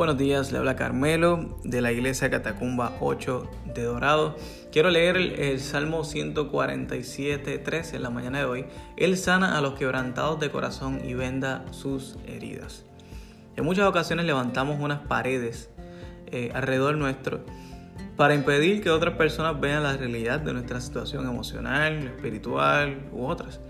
Buenos días, le habla Carmelo de la iglesia Catacumba 8 de Dorado. Quiero leer el, Salmo 147, 13 en la mañana de hoy. Él sana a los quebrantados de corazón y venda sus heridas. En muchas ocasiones levantamos unas paredes eh, alrededor nuestro para impedir que otras personas vean la realidad de nuestra situación emocional, espiritual u otras.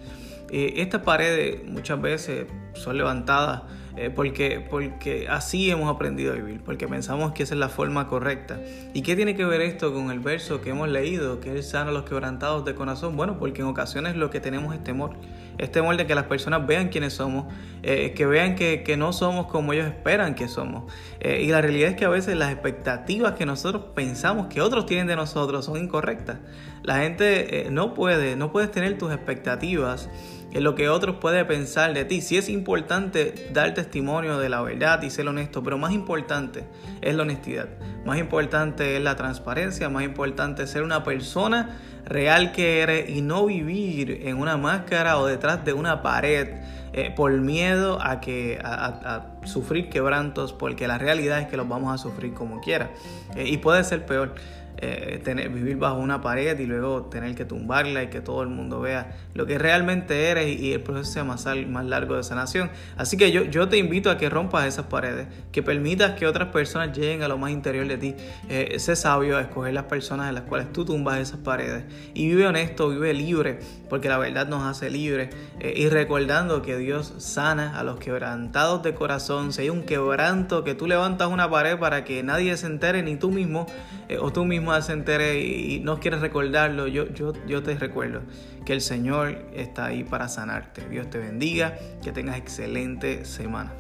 Eh, estas paredes muchas veces son levantadas eh, porque, porque así hemos aprendido a vivir, porque pensamos que esa es la forma correcta. ¿Y qué tiene que ver esto con el verso que hemos leído, que Él sana a los quebrantados de corazón? Bueno, porque en ocasiones lo que tenemos es temor, es temor de que las personas vean quiénes somos, eh, que vean que, que, no somos como ellos esperan que somos. Eh, y la realidad es que a veces las expectativas que nosotros pensamos que otros tienen de nosotros son incorrectas. La gente no puede, no puedes tener tus expectativas en lo que otros pueden pensar de ti. Sí es importante dar testimonio de la verdad y ser honesto, pero más importante es la honestidad. Más importante es la transparencia, más importante es ser una persona real que eres y no vivir en una máscara o detrás de una pared eh, por miedo a, que, a, sufrir quebrantos, porque la realidad es que los vamos a sufrir como quiera. Eh, y puede ser peor. Eh, tener, vivir bajo una pared y luego tener que tumbarla y que todo el mundo vea lo que realmente eres y, el proceso sea más, largo de sanación. Así que yo, yo te invito a que rompas esas paredes, que permitas que otras personas lleguen a lo más interior de ti. Eh, sé sabio a escoger las personas en las cuales tú tumbas esas paredes y vive honesto, vive libre, porque la verdad nos hace libres eh, y recordando que Dios sana a los quebrantados de corazón. Si hay un quebranto que tú levantas una pared para que nadie se entere, ni tú mismo o tú mismo se entere y no quieres recordarlo, yo, yo, yo te recuerdo que el Señor está ahí para sanarte. Dios te bendiga, que tengas excelente semana.